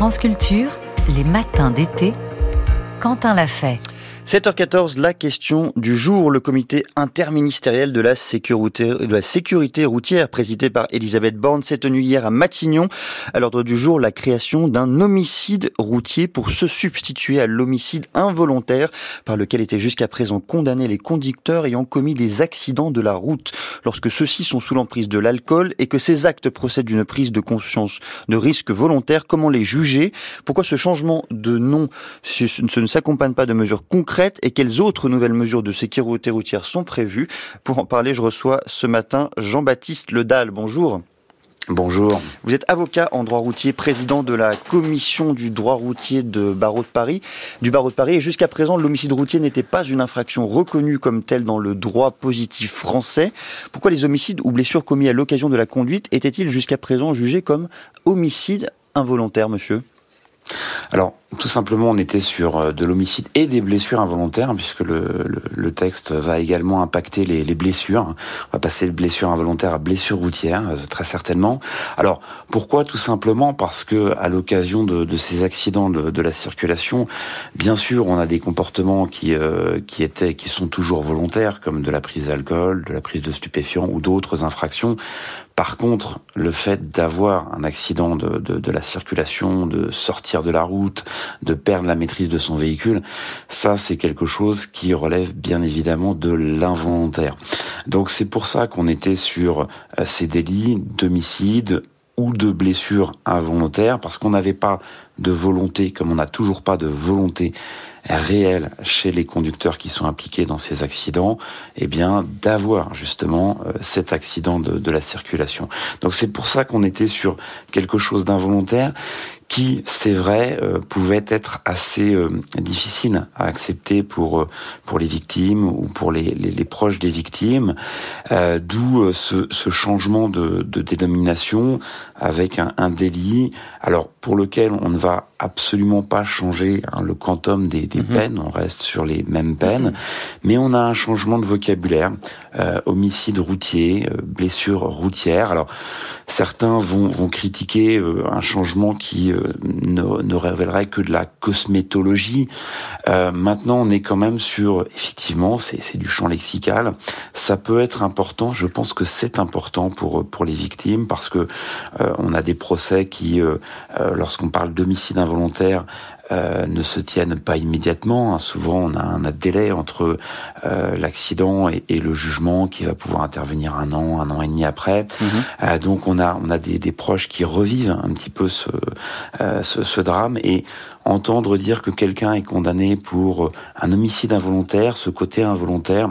France Culture, les matins d'été, Quentin l'a fait. 7h14, la question du jour. Le comité interministériel de la sécurité, routière, présidé par Elisabeth Borne, s'est tenu hier à Matignon. À l'ordre du jour, la création d'un homicide routier pour se substituer à l'homicide involontaire par lequel étaient jusqu'à présent condamnés les conducteurs ayant commis des accidents de la route lorsque ceux-ci sont sous l'emprise de l'alcool et que ces actes procèdent d'une prise de conscience de risque volontaire. Comment les juger? Pourquoi ce changement de nom? Ne s'accompagne pas de mesures concrètes et quelles autres nouvelles mesures de sécurité routière sont prévues. Pour en parler, je reçois ce matin Jean-Baptiste Ledal. Bonjour. Bonjour. Vous êtes avocat en droit routier, président de la commission du droit routier de barreau de Paris, du barreau de Paris. Et jusqu'à présent, l'homicide routier n'était pas une infraction reconnue comme telle dans le droit positif français. Pourquoi les homicides ou blessures commis à l'occasion de la conduite étaient-ils jusqu'à présent jugés comme homicide involontaire, monsieur? Alors, tout simplement, on était sur euh, de l'homicide et des blessures involontaires, puisque le, le, texte va également impacter les, les, blessures. On va passer de blessures involontaires à blessures routières, euh, très certainement. Alors, pourquoi Tout simplement? Parce que, à l'occasion de, de, ces accidents de, de, la circulation, bien sûr, on a des comportements qui, euh, qui étaient, qui sont toujours volontaires, comme de la prise d'alcool, de la prise de stupéfiants ou d'autres infractions. Par contre, le fait d'avoir un accident de, de, de, la circulation, de sortir de la route, de perdre la maîtrise de son véhicule, ça c'est quelque chose qui relève bien évidemment de l'involontaire. Donc c'est pour ça qu'on était sur euh, ces délits d'homicide ou de blessures involontaires, parce qu'on n'avait pas de volonté, comme on n'a toujours pas de volonté réelle chez les conducteurs qui sont impliqués dans ces accidents, eh bien d'avoir justement euh, cet accident de, la circulation. Donc c'est pour ça qu'on était sur quelque chose d'involontaire qui, c'est vrai, euh, pouvait être assez euh, difficile à accepter pour pour les victimes ou pour les, proches des victimes, d'où ce, changement de, dénomination avec un, délit, alors pour lequel on ne va absolument pas changer hein, le quantum des mhm. peines, on reste sur les mêmes peines, mais on a un changement de vocabulaire, euh, homicide routier, euh, blessure routière. Alors certains vont, vont critiquer euh, un changement qui ne, ne, révélerait que de la cosmétologie. Maintenant, on est quand même sur, effectivement, c'est du champ lexical. Ça peut être important. Je pense que c'est important pour pour les victimes parce que on a des procès qui, lorsqu'on parle d'homicide involontaire, euh, ne se tiennent pas immédiatement. Hein. Souvent, on a un délai entre euh, l'accident et, et, le jugement qui va pouvoir intervenir un an, un an et demi après. Mhm. Euh, donc, on a on a des, des, proches qui revivent un petit peu ce, euh, ce, ce drame et entendre dire que quelqu'un est condamné pour un homicide involontaire, ce côté involontaire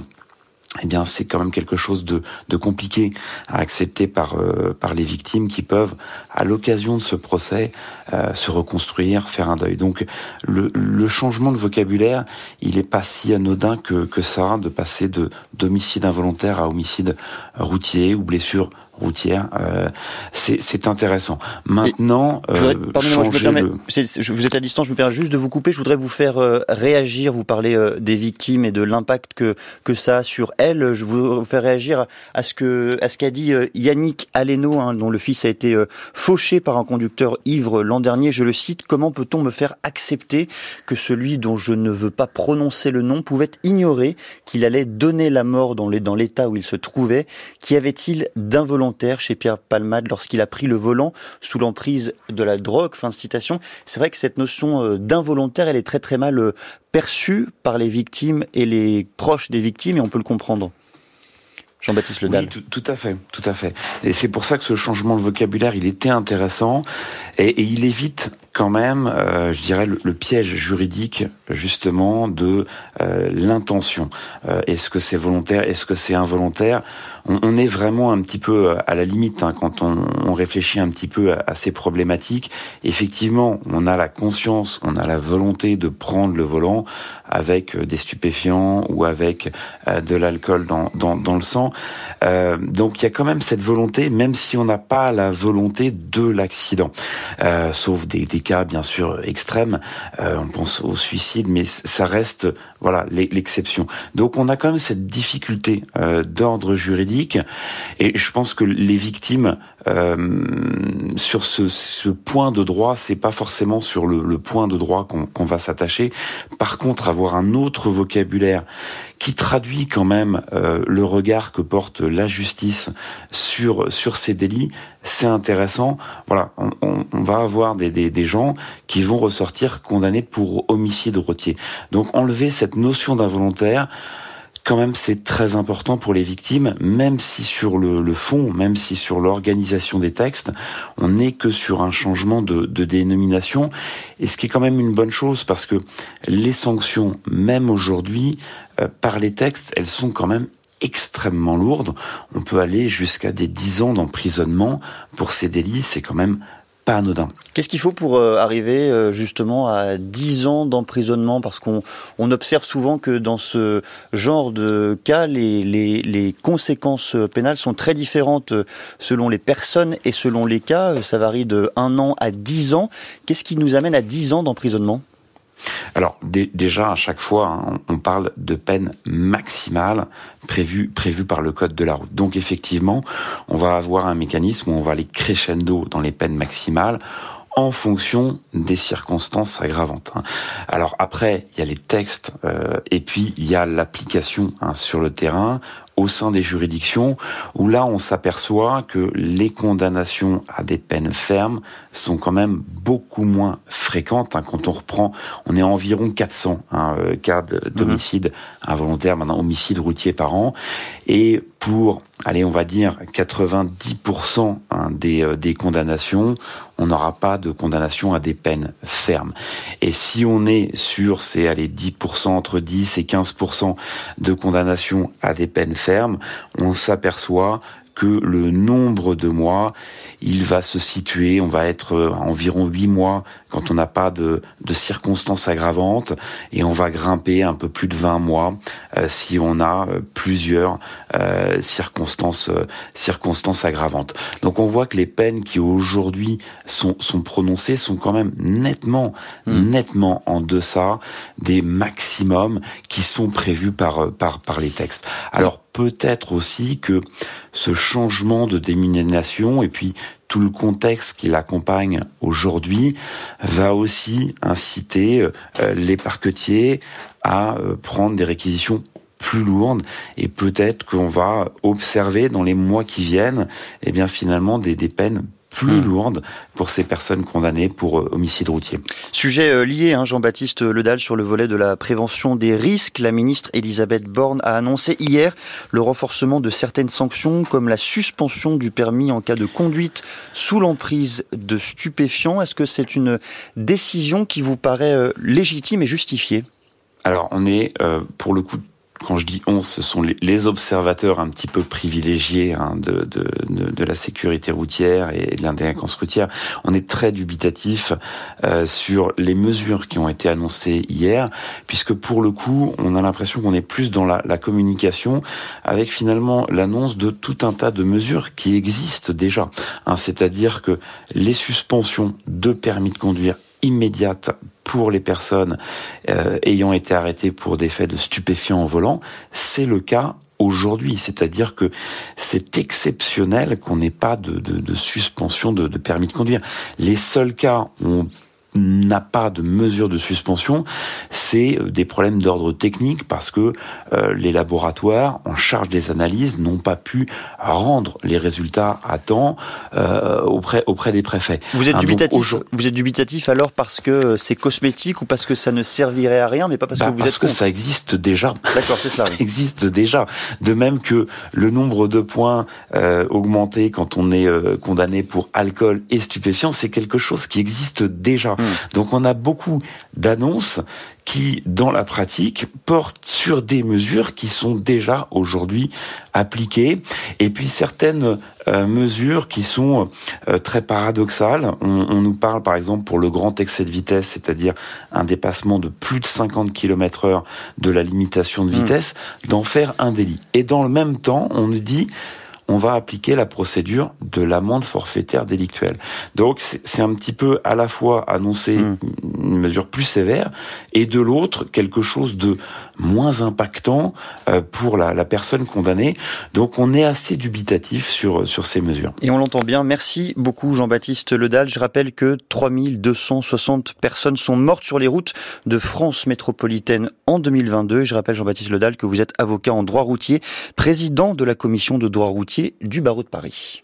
eh bien, c'est quand même quelque chose de, de compliqué à accepter par euh, par les victimes qui peuvent, à l'occasion de ce procès, euh, se reconstruire, faire un deuil. Donc, le, le, changement de vocabulaire, il est pas si anodin que que ça, de passer de d'homicide involontaire à homicide routier ou blessure routière. Euh, c'est intéressant. Maintenant, euh, je me permets, je, vous êtes à distance, je me permets juste de vous couper. Je voudrais vous faire euh, réagir. Vous parlez euh, des victimes et de l'impact que que ça a sur elles. Je vous faire réagir à ce que à ce qu'a dit Yannick Aleno, hein, dont le fils a été fauché par un conducteur ivre l'an dernier. Je le cite Comment peut-on me faire accepter que celui dont je ne veux pas prononcer le nom pouvait ignorer qu'il allait donner la mort dans l'état où il se trouvait? Qu'y avait-il d'involontaire? Chez Pierre Palmade lorsqu'il a pris le volant sous l'emprise de la drogue. Fin de citation. C'est vrai que cette notion euh, d'involontaire, elle est très très mal euh, perçue par les victimes et les proches des victimes et on peut le comprendre. Jean-Baptiste Ledal. Oui, tout, à fait, tout à fait. Et c'est pour ça que ce changement de vocabulaire, il était intéressant et il évite quand même, euh, je dirais, le, piège juridique justement de euh, l'intention. Euh, est-ce que c'est volontaire? Est-ce que c'est involontaire? On, est vraiment un petit peu à la limite hein, quand on, réfléchit un petit peu à, ces problématiques. Effectivement, on a la conscience, on a la volonté de prendre le volant avec des stupéfiants ou avec de l'alcool dans, dans, dans, le sang. donc il y a quand même cette volonté, même si on n'a pas la volonté de l'accident, sauf des, des cas bien sûr extrêmes, on pense au suicide, mais ça reste voilà l'exception. Donc on a quand même cette difficulté d'ordre juridique, et je pense que les victimes sur ce, point de droit, c'est pas forcément sur le, point de droit qu'on va s'attacher. Par contre, avoir un autre vocabulaire qui traduit quand même euh, le regard que porte la justice sur sur ces délits, c'est intéressant. Voilà, on, va avoir des, des, gens qui vont ressortir condamnés pour homicide routier. Donc enlever cette notion d'involontaire quand même c'est très important pour les victimes, même si sur le, fond, même si sur l'organisation des textes, on n'est que sur un changement de, dénomination, et ce qui est quand même une bonne chose parce que les sanctions, même aujourd'hui, euh, par les textes, elles sont quand même extrêmement lourdes. On peut aller jusqu'à des dix ans d'emprisonnement pour ces délits, c'est quand même Qu'est-ce qu'il faut pour euh, arriver euh, justement à 10 ans d'emprisonnement? Parce qu'on on observe souvent que dans ce genre de cas, les, les, les, conséquences pénales sont très différentes euh, selon les personnes et selon les cas. Ça varie de 1 an à 10 ans. Qu'est-ce qui nous amène à 10 ans d'emprisonnement? Alors déjà à chaque fois, hein, on parle de peine maximale prévue par le code de la route. Donc effectivement, on va avoir un mécanisme où on va aller crescendo dans les peines maximales en fonction des circonstances aggravantes. Hein. Alors après, il y a les textes euh, et puis il y a l'application hein, sur le terrain au sein des juridictions, où là on s'aperçoit que les condamnations à des peines fermes sont quand même beaucoup moins fréquentes. Hein. Quand on reprend, on est environ 400 hein, euh, cas d'homicide mhm. involontaire, maintenant homicide routier par an, et pour, allez, on va dire 90% hein, des, euh, des condamnations, on n'aura pas de condamnation à des peines fermes. Et si on est sur ces, allez, 10%, entre 10 et 15% de condamnations à des peines fermes, on s'aperçoit que le nombre de mois, il va se situer, on va être à environ 8 mois quand on n'a pas de, circonstances aggravantes, et on va grimper un peu plus de 20 mois euh, si on a euh, plusieurs euh, circonstances, circonstances aggravantes. Donc on voit que les peines qui aujourd'hui sont, sont prononcées sont quand même nettement, hmm. nettement en deçà des maximums qui sont prévus par, par, par les textes. Alors peut-être aussi que ce changement de dénomination et puis tout le contexte qui l'accompagne aujourd'hui va aussi inciter euh, les parquetiers à euh, prendre des réquisitions plus lourdes et peut-être qu'on va observer dans les mois qui viennent eh bien finalement des, des peines plus hmm. lourde pour ces personnes condamnées pour euh, homicide routier. Sujet euh, lié, hein, Jean-Baptiste Ledal, sur le volet de la prévention des risques. La ministre Elisabeth Borne a annoncé hier le renforcement de certaines sanctions, comme la suspension du permis en cas de conduite sous l'emprise de stupéfiants. Est-ce que c'est une décision qui vous paraît euh, légitime et justifiée? Alors, on est pour le coup quand je dis on, ce sont les, observateurs un petit peu privilégiés hein, de, la sécurité routière et de l'indélinquance routière. On est très dubitatif euh, sur les mesures qui ont été annoncées hier, puisque pour le coup, on a l'impression qu'on est plus dans la, communication, avec finalement l'annonce de tout un tas de mesures qui existent déjà. Hein, C'est-à-dire que les suspensions de permis de conduire immédiate pour les personnes euh, ayant été arrêtées pour des faits de stupéfiants en volant, c'est le cas aujourd'hui. C'est-à-dire que c'est exceptionnel qu'on n'ait pas de, suspension de, de, permis de conduire. Les seuls cas où n'a pas de mesure de suspension, c'est des problèmes d'ordre technique parce que euh, les laboratoires en charge des analyses n'ont pas pu rendre les résultats à temps euh, auprès auprès des préfets. Vous êtes hein, dubitatif. vous êtes dubitatif alors parce que c'est cosmétique ou parce que ça ne servirait à rien, mais pas parce bah, que vous parce êtes que ça existe déjà. D'accord, c'est ça. ça existe déjà. De même que le nombre de points euh, augmenté quand on est euh, condamné pour alcool et stupéfiants, c'est quelque chose qui existe déjà. Hmm. Donc on a beaucoup d'annonces qui, dans la pratique, portent sur des mesures qui sont déjà aujourd'hui appliquées, et puis certaines euh, mesures qui sont euh, très paradoxales. On, nous parle, par exemple, pour le grand excès de vitesse, c'est-à-dire un dépassement de plus de 50 km heure de la limitation de hmm. vitesse, d'en faire un délit. Et dans le même temps, on nous dit on va appliquer la procédure de l'amende forfaitaire délictuelle. Donc c'est un petit peu à la fois annoncer hmm. une mesure plus sévère et de l'autre quelque chose de moins impactant euh, pour la, la, personne condamnée. Donc on est assez dubitatif sur, sur ces mesures. Et on l'entend bien. Merci beaucoup Jean-Baptiste Ledal. Je rappelle que 3260 personnes sont mortes sur les routes de France métropolitaine en 2022. Je rappelle Jean-Baptiste Ledal que vous êtes avocat en droit routier, président de la commission de droit routier du barreau de Paris.